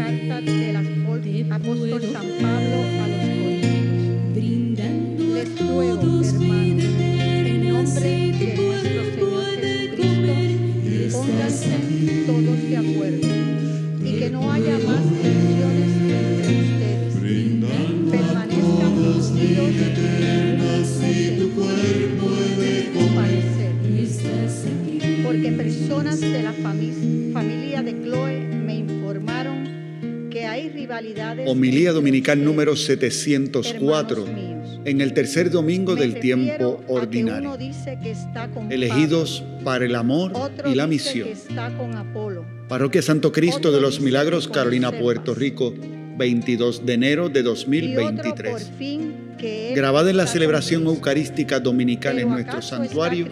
carta del apóstol apóstol San Pablo a los Corintios. Les ruego, hermanos, en nombre de nuestro Señor Jesucristo, pónganse todos de acuerdo y que no haya más Homilía Dominical número ustedes, 704, hermanos míos. en el tercer domingo del tiempo ordinario. Elegidos para el amor y la misión. Parroquia Santo Cristo de los Milagros, Carolina. Puerto Rico, 22 de enero de y otro por 2023. Grabada en la celebración eucarística dominical en nuestro ¿acaso está santuario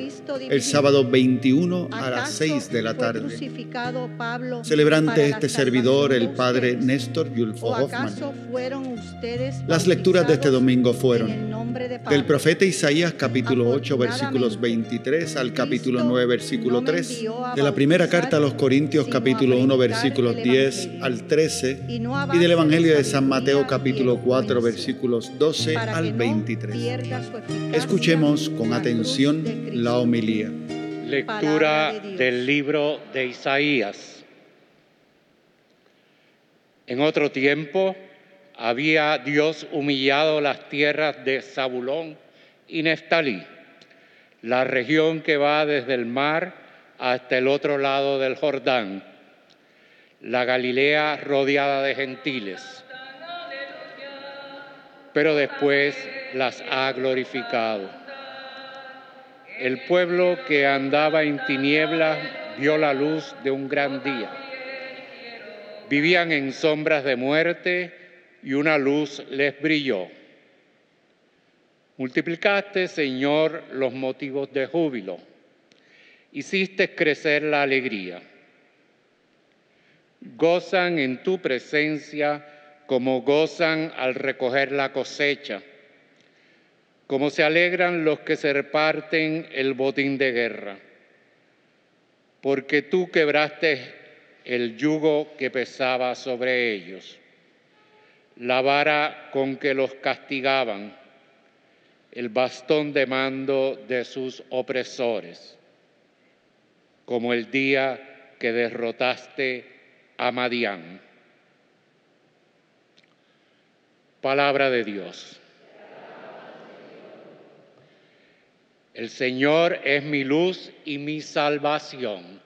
el sábado 21 a las ¿Acaso 6 de la tarde. Celebrante este servidor, el padre? Néstor Yulfo ¿O Hoffman. Las lecturas de este domingo fueron del profeta Isaías capítulo 8 versículos Afortunadamente, 23 al capítulo Cristo 9 versículo no me 3, envió a de la primera carta a los Corintios capítulo 1 predicar versículos el 10 Evangelio. al 13 Y del Evangelio de San Mateo capítulo 4 elocuencia, versículos 12 para al que no 23. pierda su eficacia Escuchemos con atención la homilía. Lectura del libro de Isaías. En otro tiempo había Dios humillado las tierras de Zabulón y Neftalí, la región que va desde el mar hasta el otro lado del Jordán, la Galilea rodeada de gentiles. Pero después las ha glorificado. El pueblo que andaba en tinieblas vio la luz de un gran día. Vivían en sombras de muerte y una luz les brilló. Multiplicaste, Señor, los motivos de júbilo. Hiciste crecer la alegría. Gozan en tu presencia como gozan al recoger la cosecha como se alegran los que se reparten el botín de guerra. Porque tú quebraste el yugo que pesaba sobre ellos, la vara con que los castigaban, el bastón de mando de sus opresores, como el día que derrotaste a Madián. Palabra de Dios. El Señor es mi luz y mi salvación.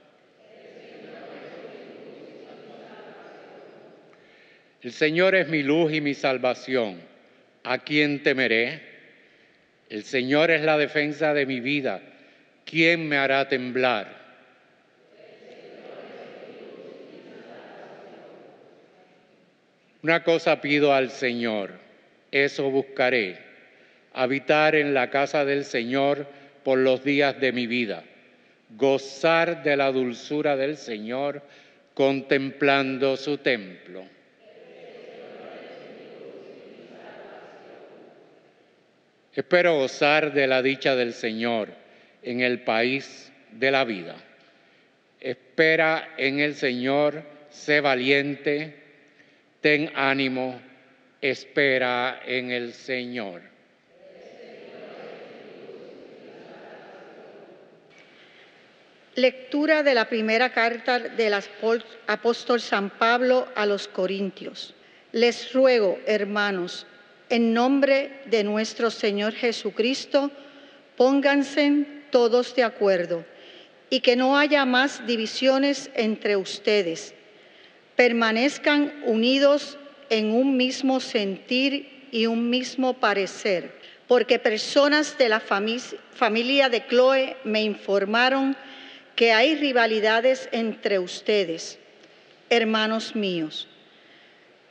El Señor es mi luz y mi salvación. ¿A quién temeré? El Señor es la defensa de mi vida. ¿Quién me hará temblar? Una cosa pido al Señor, eso buscaré, habitar en la casa del Señor por los días de mi vida, gozar de la dulzura del Señor contemplando su templo. Espero gozar de la dicha del Señor en el país de la vida. Espera en el Señor, sé valiente, ten ánimo, espera en el Señor. Lectura de la primera carta del apóstol San Pablo a los Corintios. Les ruego, hermanos, en nombre de nuestro Señor Jesucristo, pónganse todos de acuerdo y que no haya más divisiones entre ustedes. Permanezcan unidos en un mismo sentir y un mismo parecer, porque personas de la fami- familia de Chloe me informaron que hay rivalidades entre ustedes, hermanos míos.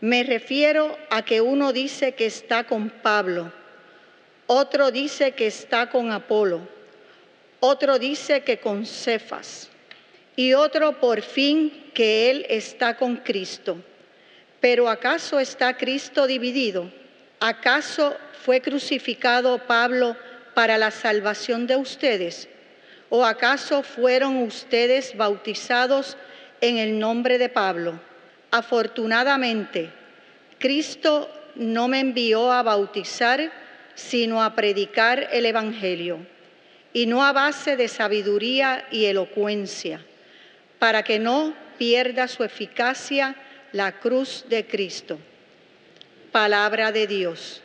Me refiero a que uno dice que está con Pablo, otro dice que está con Apolo, otro dice que con Cefas y otro por fin que él está con Cristo. Pero ¿acaso está Cristo dividido? ¿Acaso fue crucificado Pablo para la salvación de ustedes? ¿O acaso fueron ustedes bautizados en el nombre de Pablo? Afortunadamente, Cristo no me envió a bautizar, sino a predicar el Evangelio, y no a base de sabiduría y elocuencia, para que no pierda su eficacia la cruz de Cristo. Palabra de Dios.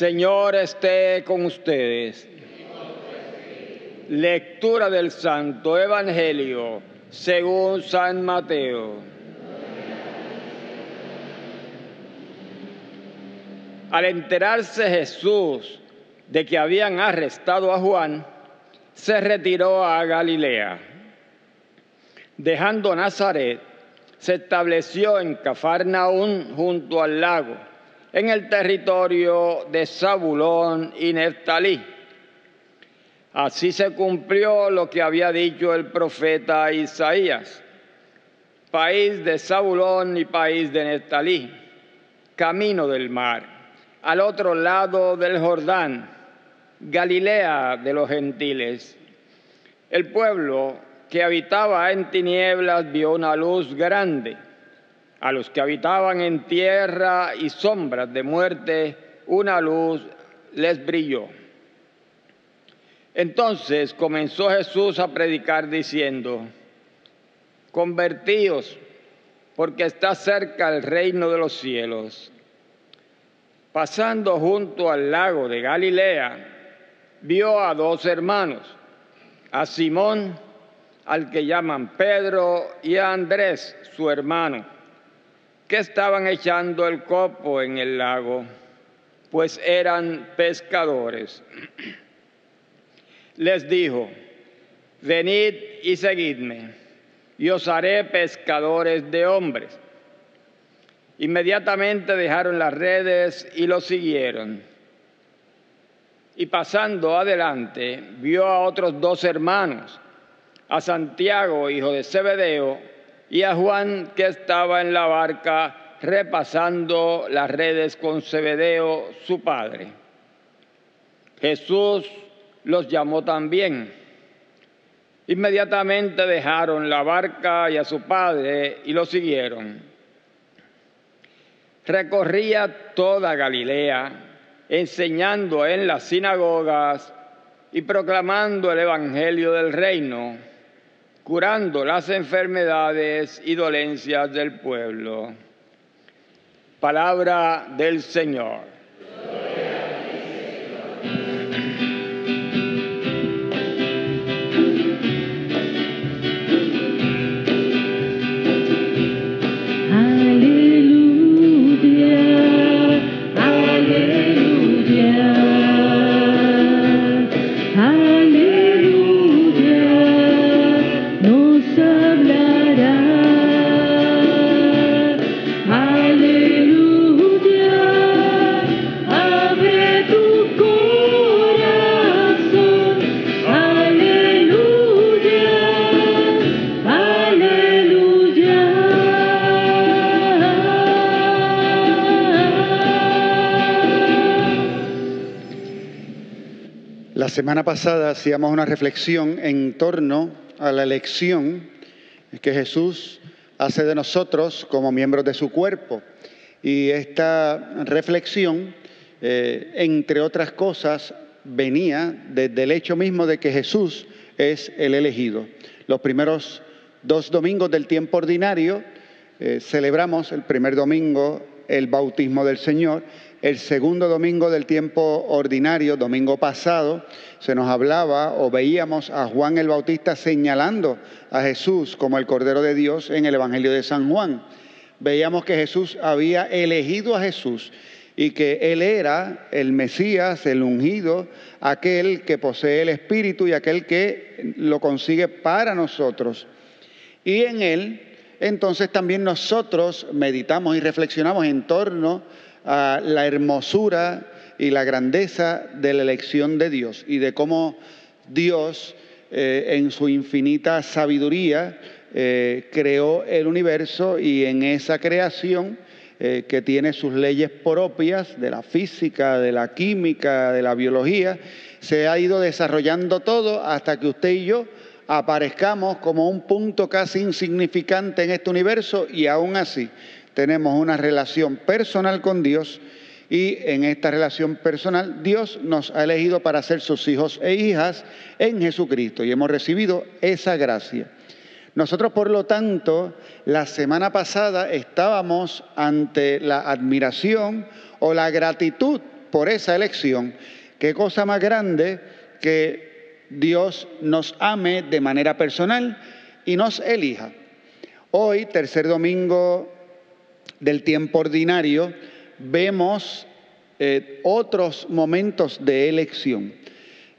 Señor esté con ustedes. Lectura del Santo Evangelio según San Mateo. Al enterarse Jesús de que habían arrestado a Juan, se retiró a Galilea. Dejando Nazaret, se estableció en Cafarnaún junto al lago en el territorio de Zabulón y Neftalí. Así se cumplió lo que había dicho el profeta Isaías. País de Zabulón y país de Neftalí, camino del mar, al otro lado del Jordán, Galilea de los gentiles. El pueblo que habitaba en tinieblas vio una luz grande a los que habitaban en tierra y sombras de muerte, una luz les brilló. Entonces comenzó Jesús a predicar diciendo, convertíos, porque está cerca el reino de los cielos. Pasando junto al lago de Galilea, vio a dos hermanos, a Simón, al que llaman Pedro, y a Andrés, su hermano que estaban echando el copo en el lago, pues eran pescadores. Les dijo, venid y seguidme, y os haré pescadores de hombres. Inmediatamente dejaron las redes y lo siguieron. Y pasando adelante, vio a otros dos hermanos, a Santiago, hijo de Zebedeo, y a Juan que estaba en la barca repasando las redes con Zebedeo, su padre. Jesús los llamó también. Inmediatamente dejaron la barca y a su padre y lo siguieron. Recorría toda Galilea, enseñando en las sinagogas y proclamando el Evangelio del reino curando las enfermedades y dolencias del pueblo. Palabra del Señor. Semana pasada hacíamos una reflexión en torno a la elección que Jesús hace de nosotros como miembros de su cuerpo. Y esta reflexión, eh, entre otras cosas, venía desde el hecho mismo de que Jesús es el elegido. Los primeros dos domingos del tiempo ordinario eh, celebramos el primer domingo el bautismo del Señor el segundo domingo del tiempo ordinario, domingo pasado, se nos hablaba o veíamos a Juan el Bautista señalando a Jesús como el Cordero de Dios en el Evangelio de San Juan. Veíamos que Jesús había elegido a Jesús y que Él era el Mesías, el ungido, aquel que posee el Espíritu y aquel que lo consigue para nosotros. Y en Él, entonces también nosotros meditamos y reflexionamos en torno a la hermosura y la grandeza de la elección de Dios y de cómo Dios eh, en su infinita sabiduría eh, creó el universo y en esa creación eh, que tiene sus leyes propias de la física, de la química, de la biología, se ha ido desarrollando todo hasta que usted y yo aparezcamos como un punto casi insignificante en este universo y aún así tenemos una relación personal con Dios y en esta relación personal Dios nos ha elegido para ser sus hijos e hijas en Jesucristo y hemos recibido esa gracia. Nosotros, por lo tanto, la semana pasada estábamos ante la admiración o la gratitud por esa elección. Qué cosa más grande que Dios nos ame de manera personal y nos elija. Hoy, tercer domingo del tiempo ordinario, vemos eh, otros momentos de elección.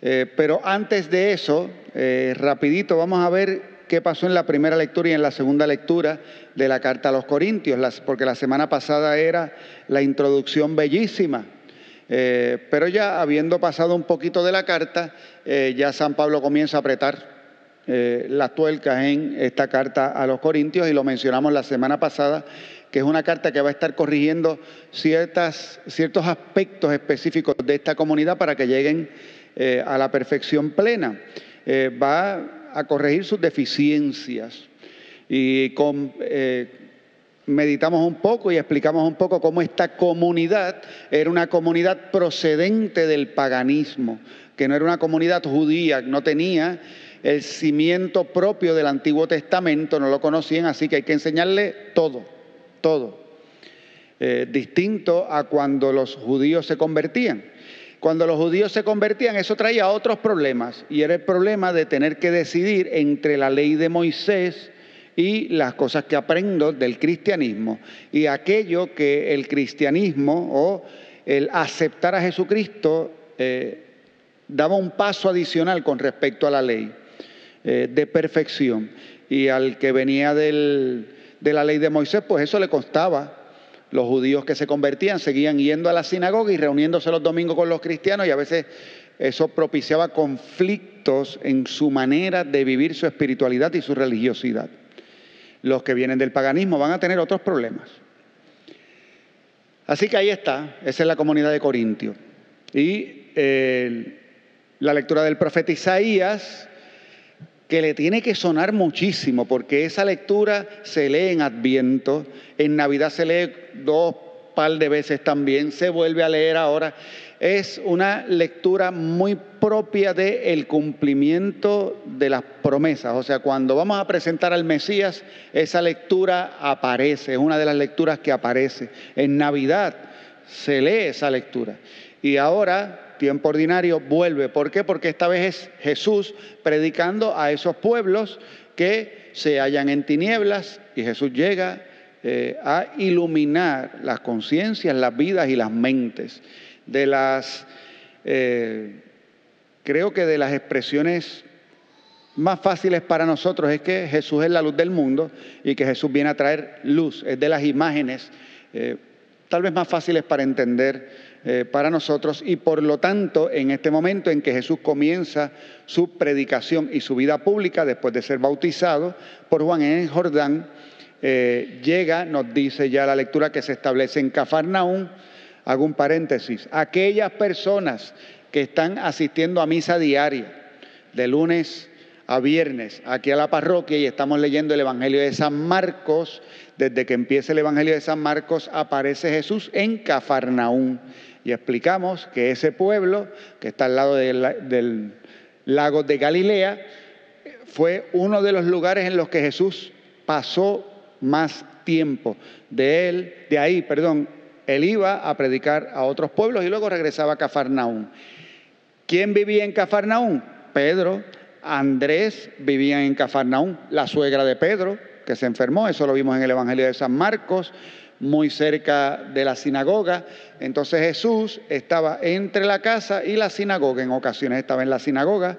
Eh, pero antes de eso, eh, rapidito, vamos a ver qué pasó en la primera lectura y en la segunda lectura de la carta a los Corintios, porque la semana pasada era la introducción bellísima. pero ya habiendo pasado un poquito de la carta, ya San Pablo comienza a apretar las tuercas en esta carta a los Corintios y lo mencionamos la semana pasada que es una carta que va a estar corrigiendo ciertas, ciertos aspectos específicos de esta comunidad para que lleguen eh, a la perfección plena. Eh, va a corregir sus deficiencias y eh, meditamos un poco y explicamos un poco cómo esta comunidad era una comunidad procedente del paganismo, que no era una comunidad judía, no tenía el cimiento propio del Antiguo Testamento, no lo conocían, así que hay que enseñarle todo todo. Eh, distinto a cuando los judíos se convertían. Cuando los judíos se convertían, eso traía otros problemas, y era el problema de tener que decidir entre la ley de Moisés y las cosas que aprendo del cristianismo, y aquello que el cristianismo o el aceptar a Jesucristo eh, daba un paso adicional con respecto a la ley eh, de perfección, y al que venía del de la ley de Moisés, pues eso le costaba. Los judíos que se convertían seguían yendo a la sinagoga y reuniéndose los domingos con los cristianos y a veces eso propiciaba conflictos en su manera de vivir su espiritualidad y su religiosidad. Los que vienen del paganismo van a tener otros problemas. Así que ahí está, esa es la comunidad de Corintio. Y eh, la lectura del profeta Isaías que le tiene que sonar muchísimo, porque esa lectura se lee en Adviento, en Navidad se lee dos par de veces también, se vuelve a leer ahora. Es una lectura muy propia del cumplimiento de las promesas. O sea, cuando vamos a presentar al Mesías, esa lectura aparece, es una de las lecturas que aparece. En Navidad se lee esa lectura. Y ahora tiempo ordinario vuelve. ¿Por qué? Porque esta vez es Jesús predicando a esos pueblos que se hallan en tinieblas y Jesús llega eh, a iluminar las conciencias, las vidas y las mentes de las, eh, creo que de las expresiones más fáciles para nosotros es que Jesús es la luz del mundo y que Jesús viene a traer luz, es de las imágenes eh, tal vez más fáciles para entender eh, para nosotros y por lo tanto en este momento en que Jesús comienza su predicación y su vida pública después de ser bautizado por Juan en Jordán, eh, llega, nos dice ya la lectura que se establece en Cafarnaún, hago un paréntesis, aquellas personas que están asistiendo a misa diaria de lunes a viernes aquí a la parroquia y estamos leyendo el Evangelio de San Marcos, desde que empieza el Evangelio de San Marcos aparece Jesús en Cafarnaún y explicamos que ese pueblo, que está al lado del, lago de Galilea, fue uno de los lugares en los que Jesús pasó más tiempo. De él, de ahí, perdón, Él iba a predicar a otros pueblos y luego regresaba a Cafarnaún. ¿Quién vivía en Cafarnaún? Pedro, Andrés vivían en Cafarnaún, la suegra de Pedro, que se enfermó, eso lo vimos en el Evangelio de San Marcos, muy cerca de la sinagoga. Entonces Jesús estaba entre la casa y la sinagoga, en ocasiones estaba en la sinagoga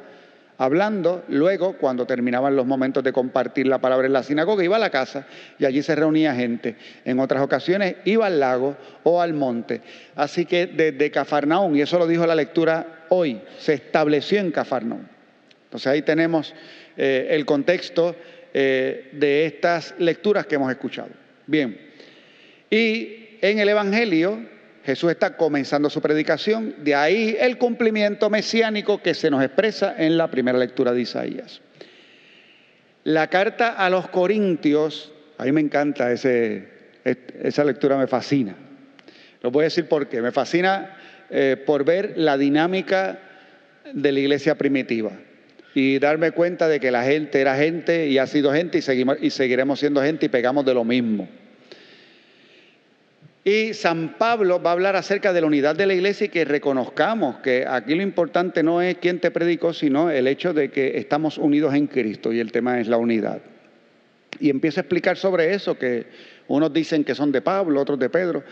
hablando, luego cuando terminaban los momentos de compartir la palabra en la sinagoga, iba a la casa y allí se reunía gente. En otras ocasiones iba al lago o al monte. Así que desde Cafarnaún, y eso lo dijo la lectura hoy, se estableció en Cafarnaún. Entonces ahí tenemos eh, el contexto eh, de estas lecturas que hemos escuchado. Bien, y en el Evangelio Jesús está comenzando su predicación, de ahí el cumplimiento mesiánico que se nos expresa en la primera lectura de Isaías. La carta a los Corintios, a mí me encanta esa lectura, me fascina. Lo voy a decir por qué. Me fascina eh, por ver la dinámica de la iglesia primitiva y darme cuenta de que la gente era gente y ha sido gente y, seguimos, y seguiremos siendo gente y pegamos de lo mismo. Y San Pablo va a hablar acerca de la unidad de la iglesia y que reconozcamos que aquí lo importante no es quién te predicó, sino el hecho de que estamos unidos en Cristo y el tema es la unidad. Y empieza a explicar sobre eso, que unos dicen que son de Pablo, otros de Pedro.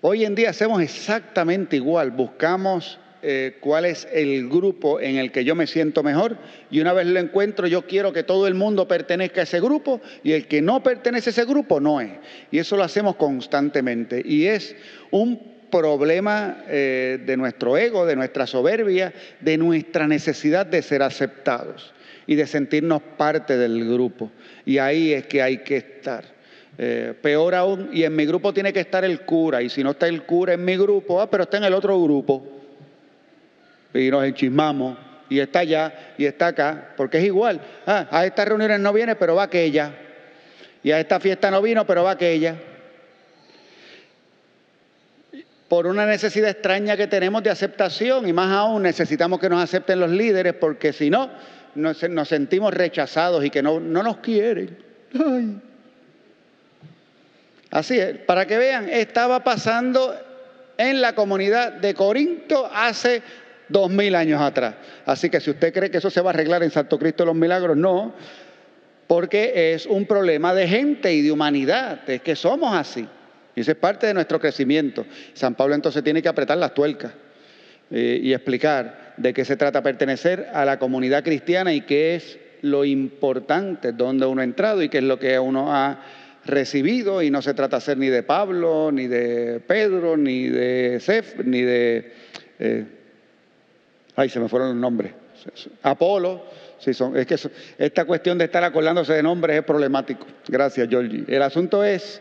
Hoy en día hacemos exactamente igual, buscamos eh, cuál es el grupo en el que yo me siento mejor y una vez lo encuentro yo quiero que todo el mundo pertenezca a ese grupo y el que no pertenece a ese grupo no es. Y eso lo hacemos constantemente y es un problema eh, de nuestro ego, de nuestra soberbia, de nuestra necesidad de ser aceptados y de sentirnos parte del grupo. Y ahí es que hay que estar. Eh, peor aún, y en mi grupo tiene que estar el cura, y si no está el cura en mi grupo, ah, pero está en el otro grupo y nos enchismamos y está allá y está acá, porque es igual. Ah, a estas reuniones no viene, pero va aquella. Y a esta fiesta no vino, pero va aquella. Por una necesidad extraña que tenemos de aceptación y más aún necesitamos que nos acepten los líderes porque si no, nos, sentimos rechazados y que no, no nos quieren. Así es, para que vean, estaba pasando en la comunidad de Corinto hace dos mil años atrás. Así que si usted cree que eso se va a arreglar en Santo Cristo de los Milagros, no, porque es un problema de gente y de humanidad, es que somos así. Y eso es parte de nuestro crecimiento. San Pablo entonces tiene que apretar las tuercas eh, y explicar de qué se trata pertenecer a la comunidad cristiana y qué es lo importante, dónde uno ha entrado y qué es lo que uno ha recibido. Y no se trata ser ni de Pablo, ni de Pedro, ni de Sef, ni de... Eh, Ay, se me fueron los nombres. Apolo. Sí, son, es que esta cuestión de estar acordándose de nombres es problemático. Gracias, Georgie. El asunto es,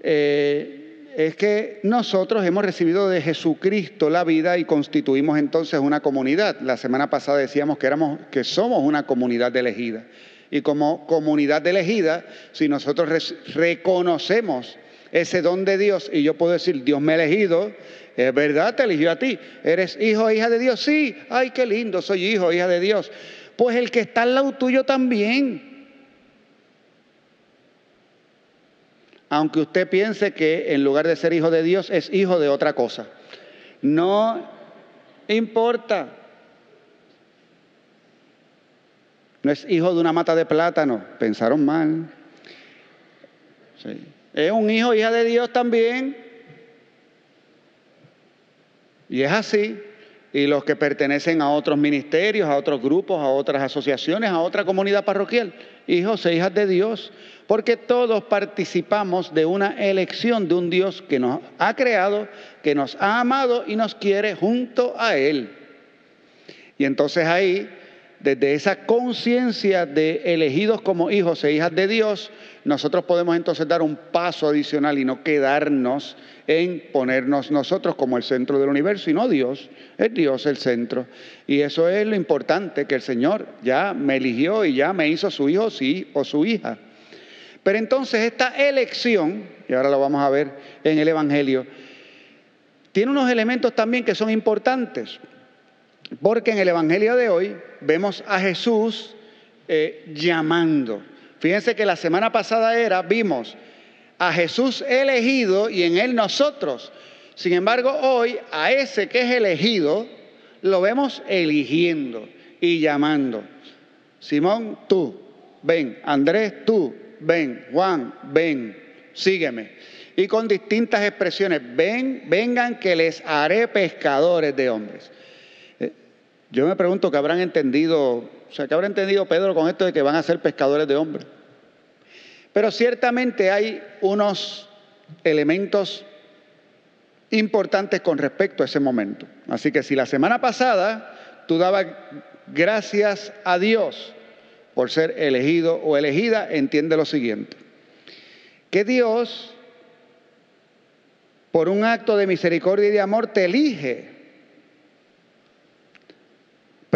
eh, es que nosotros hemos recibido de Jesucristo la vida y constituimos entonces una comunidad. La semana pasada decíamos que, éramos, que somos una comunidad elegida. Y como comunidad elegida, si nosotros reconocemos ese don de Dios, y yo puedo decir, Dios me ha elegido, es verdad, te eligió a ti. ¿Eres hijo o hija de Dios? Sí. Ay, qué lindo, soy hijo o hija de Dios. Pues el que está al lado tuyo también. Aunque usted piense que en lugar de ser hijo de Dios es hijo de otra cosa. No importa. No es hijo de una mata de plátano. Pensaron mal. Es un hijo, hija de Dios también. Y es así. Y los que pertenecen a otros ministerios, a otros grupos, a otras asociaciones, a otra comunidad parroquial, hijos e hijas de Dios, porque todos participamos de una elección de un Dios que nos ha creado, que nos ha amado y nos quiere junto a Él. Y entonces ahí, desde esa conciencia de elegidos como hijos e hijas de Dios, nosotros podemos entonces dar un paso adicional y no quedarnos en ponernos nosotros como el centro del universo y no Dios, es Dios el centro. Y eso es lo importante, que el Señor ya me eligió y ya me hizo su hijo sí, o su hija. Pero entonces esta elección, y ahora lo vamos a ver en el Evangelio, tiene unos elementos también que son importantes, porque en el Evangelio de hoy vemos a Jesús eh, llamando. Fíjense que la semana pasada era, vimos a Jesús elegido y en él nosotros. Sin embargo, hoy a ese que es elegido lo vemos eligiendo y llamando. Simón, tú, ven. Andrés, tú, ven. Juan, ven. Sígueme. Y con distintas expresiones, ven, vengan que les haré pescadores de hombres. Yo me pregunto qué habrán entendido, o sea, qué habrá entendido Pedro con esto de que van a ser pescadores de hombres. Pero ciertamente hay unos elementos importantes con respecto a ese momento. Así que si la semana pasada tú dabas gracias a Dios por ser elegido o elegida, entiende lo siguiente. Que Dios, por un acto de misericordia y de amor, te elige.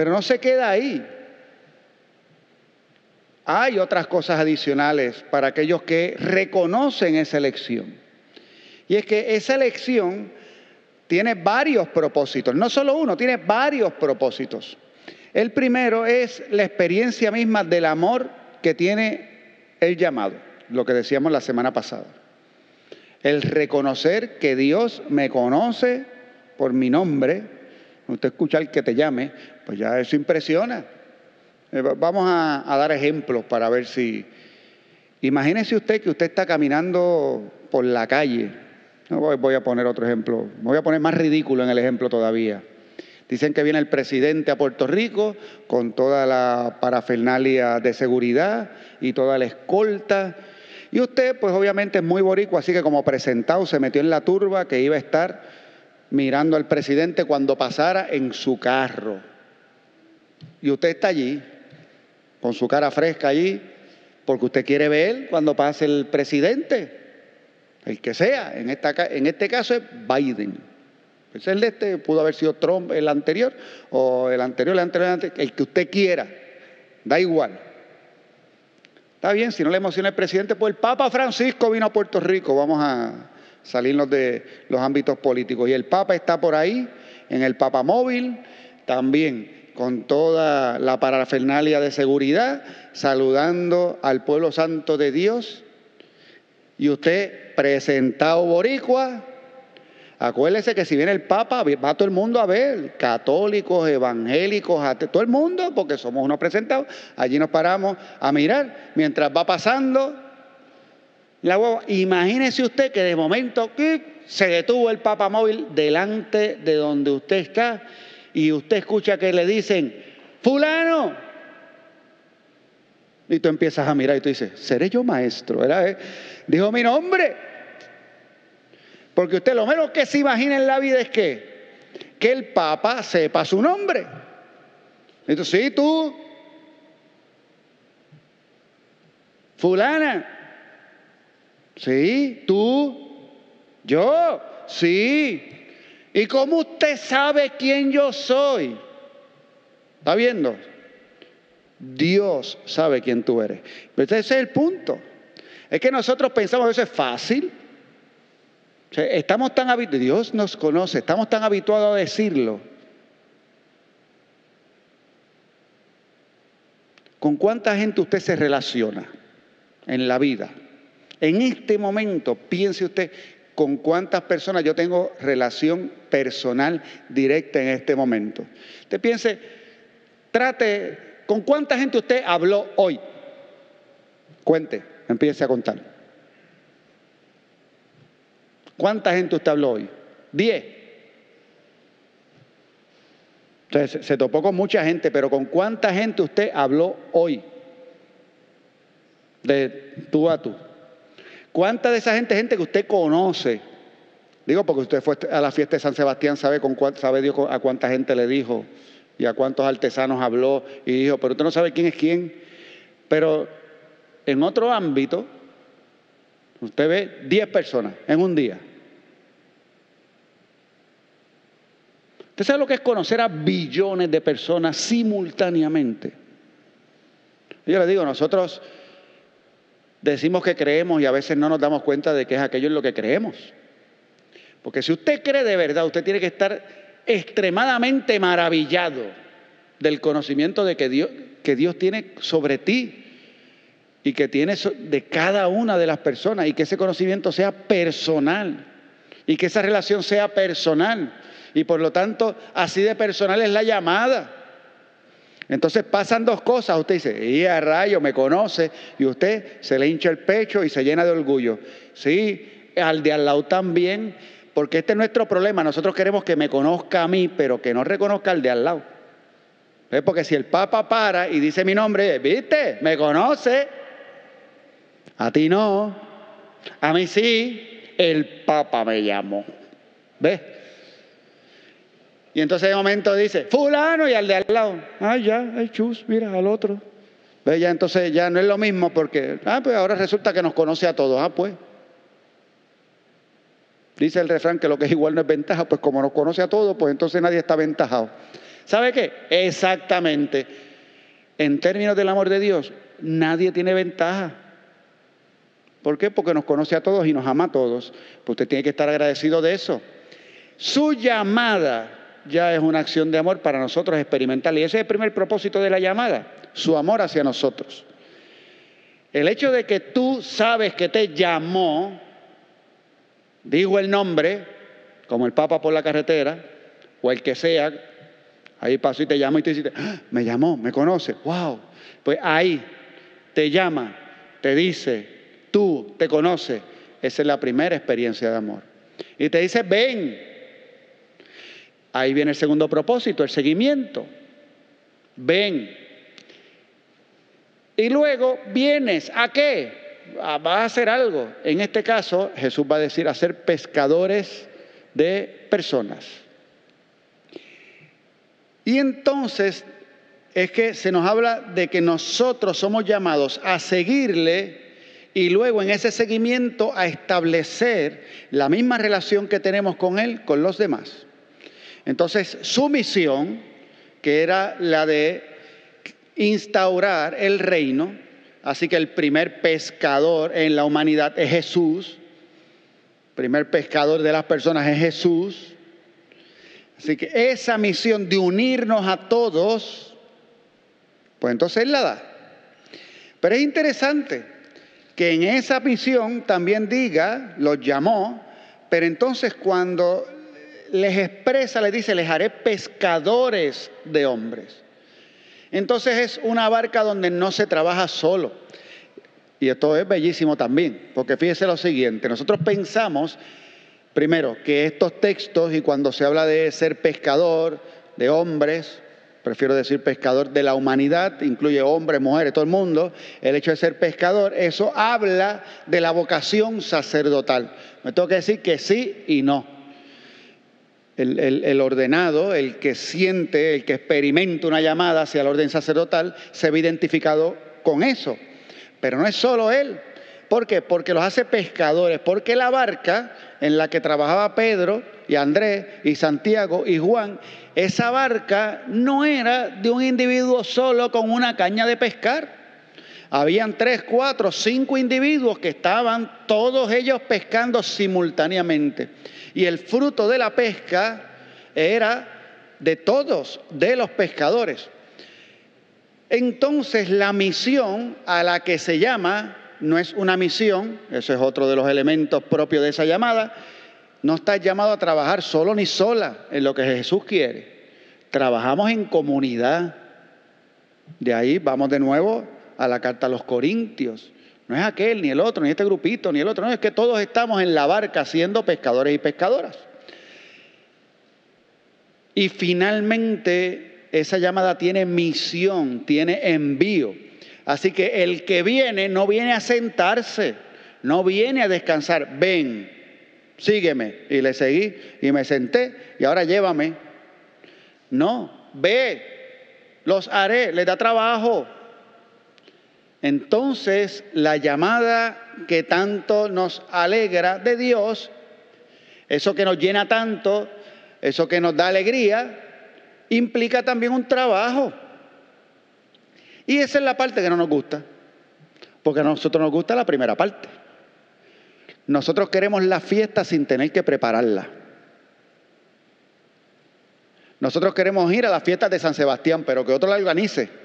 Pero no se queda ahí. Hay otras cosas adicionales para aquellos que reconocen esa elección. Y es que esa elección tiene varios propósitos, no solo uno, tiene varios propósitos. El primero es la experiencia misma del amor que tiene el llamado, lo que decíamos la semana pasada. El reconocer que Dios me conoce por mi nombre, usted escucha al que te llame, pues ya eso impresiona. Eh, vamos a, dar ejemplos para ver si... Imagínese usted que usted está caminando por la calle. voy a poner otro ejemplo. Me voy a poner más ridículo en el ejemplo todavía. Dicen que viene el presidente a Puerto Rico con toda la parafernalia de seguridad y toda la escolta. Y usted, pues obviamente es muy boricua, así que como presentado se metió en la turba que iba a estar mirando al presidente cuando pasara en su carro. Y usted está allí con su cara fresca allí, porque usted quiere ver cuando pase el presidente, el que sea, en, este caso es Biden. Pues el de este pudo haber sido Trump el anterior, o el anterior, el anterior, el, anterior, el que usted quiera, da igual. Está bien, si no le emociona el presidente, pues el Papa Francisco vino a Puerto Rico, vamos a salirnos de los ámbitos políticos. Y el Papa está por ahí, en el Papa móvil, también con toda la parafernalia de seguridad, saludando al pueblo santo de Dios. Y usted, presentado boricua, acuérdese que si viene el Papa, va todo el mundo a ver, católicos, evangélicos, todo el mundo, porque somos unos presentados. Allí nos paramos a mirar mientras va pasando la hueva. Imagínese usted que de momento se detuvo el Papa móvil delante de donde usted está y usted escucha que le dicen, fulano. Y tú empiezas a mirar y tú dices, ¿seré yo maestro? ¿verdad? Dijo mi nombre. Porque usted lo menos que se imagina en la vida es que, que el Papa sepa su nombre. Entonces, sí, tú, fulana, sí, tú, yo, sí, ¿Y cómo usted sabe quién yo soy? ¿Está viendo? Dios sabe quién tú eres. Pero ese es el punto. Es que nosotros pensamos que eso es fácil. estamos tan habituados, Dios nos conoce, estamos tan habituados a decirlo. ¿Con cuánta gente usted se relaciona en la vida? En este momento, piense usted con cuántas personas yo tengo relación personal directa en este momento. Usted piense, trate, ¿con cuánta gente usted habló hoy? Cuente, empiece a contar. ¿Cuánta gente usted habló hoy? Diez. Entonces, se topó con mucha gente, pero ¿con cuánta gente usted habló hoy? De tú a tú. ¿Cuánta de esa gente gente que usted conoce? Digo, porque usted fue a la fiesta de San Sebastián, sabe, con sabe Dios a cuánta gente le dijo y a cuántos artesanos habló y dijo, pero usted no sabe quién es quién. Pero en otro ámbito, usted ve 10 personas en un día. ¿Usted sabe lo que es conocer a billones de personas simultáneamente? Yo le digo, nosotros decimos que creemos y a veces no nos damos cuenta de que es aquello en lo que creemos. Porque si usted cree de verdad, usted tiene que estar extremadamente maravillado del conocimiento de que Dios, que Dios tiene sobre ti y que tiene de cada una de las personas y que ese conocimiento sea personal y que esa relación sea personal y por lo tanto así de personal es la llamada. Entonces pasan dos cosas, usted dice, y a rayo, me conoce, y usted se le hincha el pecho y se llena de orgullo. Sí, al de al lado también, porque este es nuestro problema, nosotros queremos que me conozca a mí, pero que no reconozca al de al lado. Porque si el Papa para y dice mi nombre, viste, me conoce, a ti no, a mí sí, el Papa me llamó. ¿Ves? Y entonces de momento dice, fulano y al de al lado, ah, ya, hay chus, mira, al otro. ¿Ves? Ya entonces ya no es lo mismo porque, ah, pues ahora resulta que nos conoce a todos, ah, pues. Dice el refrán que lo que es igual no es ventaja, pues como nos conoce a todos, pues entonces nadie está aventajado. ¿Sabe qué? Exactamente. En términos del amor de Dios, nadie tiene ventaja. ¿Por qué? Porque nos conoce a todos y nos ama a todos. Pues usted tiene que estar agradecido de eso. Su llamada ya es una acción de amor para nosotros experimental. Y ese es el primer propósito de la llamada, su amor hacia nosotros. El hecho de que tú sabes que te llamó, digo el nombre, como el Papa por la carretera, o el que sea, Ahí pasó y te llama y te dice, ah, me llamó, me conoce, wow. Pues ahí te llama, te dice, tú te conoces. Esa es la primera experiencia de amor. Y te dice, ven. Ahí viene el segundo propósito, el seguimiento. Ven. Y luego vienes, ¿a qué? Ah, vas a hacer algo. En este caso, Jesús va a decir, a ser pescadores de personas. Y entonces es que se nos habla de que nosotros somos llamados a seguirle y luego en ese seguimiento a establecer la misma relación que tenemos con Él, con los demás. Entonces su misión, que era la de instaurar el reino, así que el primer pescador en la humanidad es Jesús, primer pescador de las personas es Jesús, Así que esa misión de unirnos a todos, pues entonces Él la da. Pero es interesante que en esa misión también diga, los llamó, pero entonces cuando les expresa, les dice, les haré pescadores de hombres. Entonces es una barca donde no se trabaja solo. Y esto es bellísimo también, porque fíjese lo siguiente, nosotros pensamos Primero, que estos textos, y cuando se habla de ser pescador, de hombres, prefiero decir pescador de la humanidad, incluye hombres, mujeres, todo el mundo, el hecho de ser pescador, eso habla de la vocación sacerdotal. Me tengo que decir que sí y no. El, ordenado, el que siente, el que experimenta una llamada hacia el orden sacerdotal, se ve identificado con eso. Pero no es solo él. ¿Por qué? Porque los hace pescadores, porque la barca en la que trabajaba Pedro y Andrés y Santiago y Juan, esa barca no era de un individuo solo con una caña de pescar. Habían tres, cuatro, cinco individuos que estaban todos ellos pescando simultáneamente. Y el fruto de la pesca era de todos, de los pescadores. Entonces la misión a la que se llama no es una misión, ese es otro de los elementos propios de esa llamada, no estás llamado a trabajar solo ni sola en lo que Jesús quiere. Trabajamos en comunidad. De ahí vamos de nuevo a la carta a los Corintios. No es aquel, ni el otro, ni este grupito, ni el otro. No, es que todos estamos en la barca siendo pescadores y pescadoras. Y finalmente esa llamada tiene misión, tiene envío. Así que el que viene no viene a sentarse, no viene a descansar. Ven, sígueme. Y le seguí y me senté y ahora llévame. No, ve, los haré, les da trabajo. Entonces la llamada que tanto nos alegra de Dios, eso que nos llena tanto, eso que nos da alegría, implica también un trabajo. Y esa es la parte que no nos gusta, porque a nosotros nos gusta la primera parte. Nosotros queremos la fiesta sin tener que prepararla. Nosotros queremos ir a las fiestas de San Sebastián, pero que otro la organice.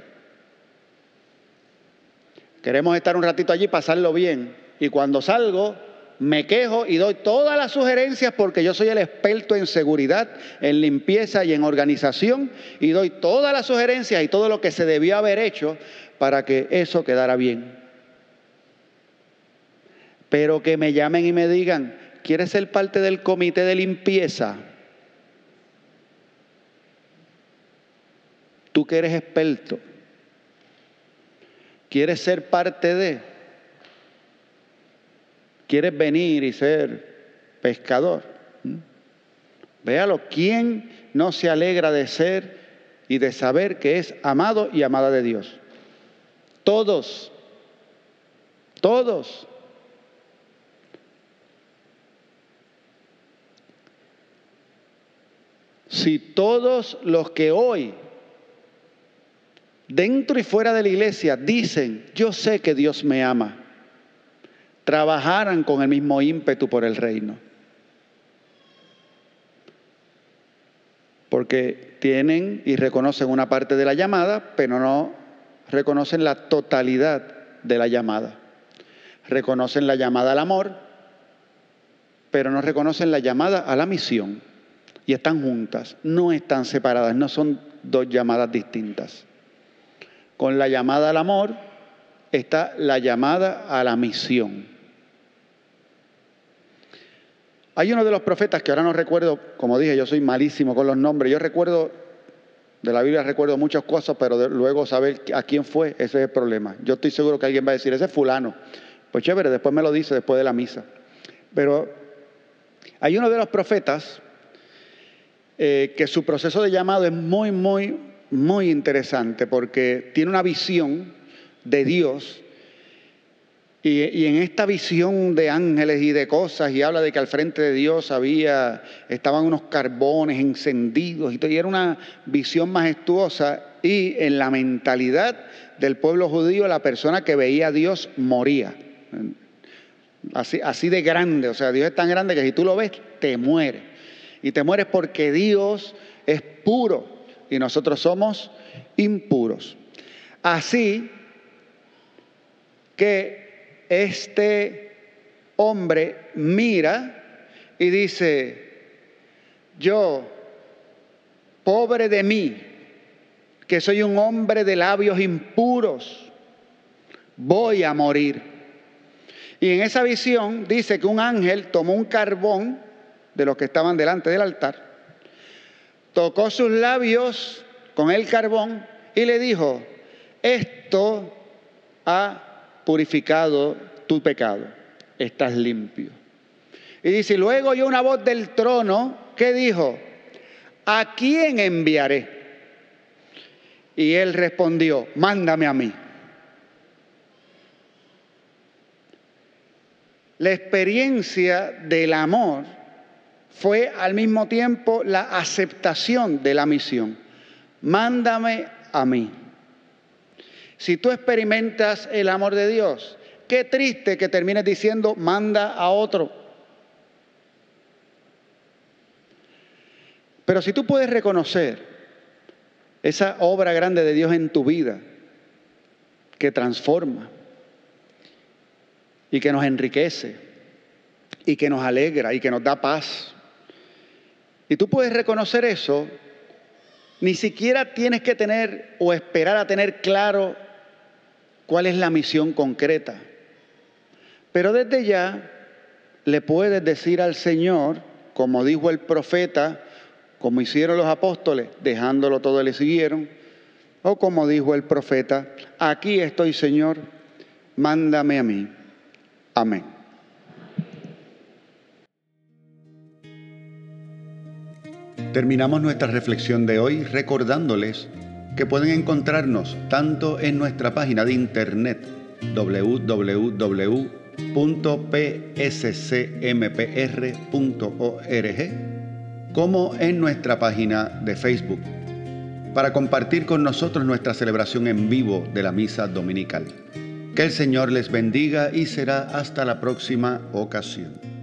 Queremos estar un ratito allí, pasarlo bien. Y cuando salgo, me quejo y doy todas las sugerencias porque yo soy el experto en seguridad, en limpieza y en organización y doy todas las sugerencias y todo lo que se debió haber hecho para que eso quedara bien. Pero que me llamen y me digan, ¿quieres ser parte del comité de limpieza? Tú que eres experto, ¿quieres ser parte de? quieres venir y ser pescador. ¿Mm? Véalo, ¿quién no se alegra de ser y de saber que es amado y amada de Dios? Todos, todos. Si todos los que hoy, dentro y fuera de la iglesia, dicen, yo sé que Dios me ama, trabajaran con el mismo ímpetu por el reino. Porque tienen y reconocen una parte de la llamada, pero no reconocen la totalidad de la llamada. Reconocen la llamada al amor, pero no reconocen la llamada a la misión. Y están juntas, no están separadas, no son dos llamadas distintas. Con la llamada al amor está la llamada a la misión. Hay uno de los profetas que ahora no recuerdo, como dije, yo soy malísimo con los nombres. Yo recuerdo, de la Biblia recuerdo muchas cosas, pero luego saber a quién fue, ese es el problema. Yo estoy seguro que alguien va a decir, ese es fulano. Pues chévere, después me lo dice después de la misa. Pero hay uno de los profetas eh, que su proceso de llamado es muy, muy, muy interesante porque tiene una visión de Dios y, en esta visión de ángeles y de cosas, y habla de que al frente de Dios había, estaban unos carbones encendidos, y, y era una visión majestuosa. Y en la mentalidad del pueblo judío, la persona que veía a Dios moría. Así, así de grande, o sea, Dios es tan grande que si tú lo ves, te mueres. Y te mueres porque Dios es puro y nosotros somos impuros. Así que este hombre mira y dice, yo, pobre de mí, que soy un hombre de labios impuros, voy a morir. Y en esa visión dice que un ángel tomó un carbón de los que estaban delante del altar, tocó sus labios con el carbón y le dijo, esto ha purificado tu pecado, estás limpio. Y dice, luego oyó una voz del trono que dijo, ¿a quién enviaré? Y él respondió, mándame a mí. La experiencia del amor fue al mismo tiempo la aceptación de la misión. Mándame a mí. Si tú experimentas el amor de Dios, qué triste que termines diciendo, manda a otro. Pero si tú puedes reconocer esa obra grande de Dios en tu vida, que transforma y que nos enriquece y que nos alegra y que nos da paz, y tú puedes reconocer eso, ni siquiera tienes que tener o esperar a tener claro cuál es la misión concreta. Pero desde ya le puedes decir al Señor, como dijo el profeta, como hicieron los apóstoles, dejándolo todo le siguieron, o como dijo el profeta, aquí estoy Señor, mándame a mí. Amén. Terminamos nuestra reflexión de hoy recordándoles que pueden encontrarnos tanto en nuestra página de internet www.pscmpr.org como en nuestra página de Facebook para compartir con nosotros nuestra celebración en vivo de la misa dominical. Que el Señor les bendiga y será hasta la próxima ocasión.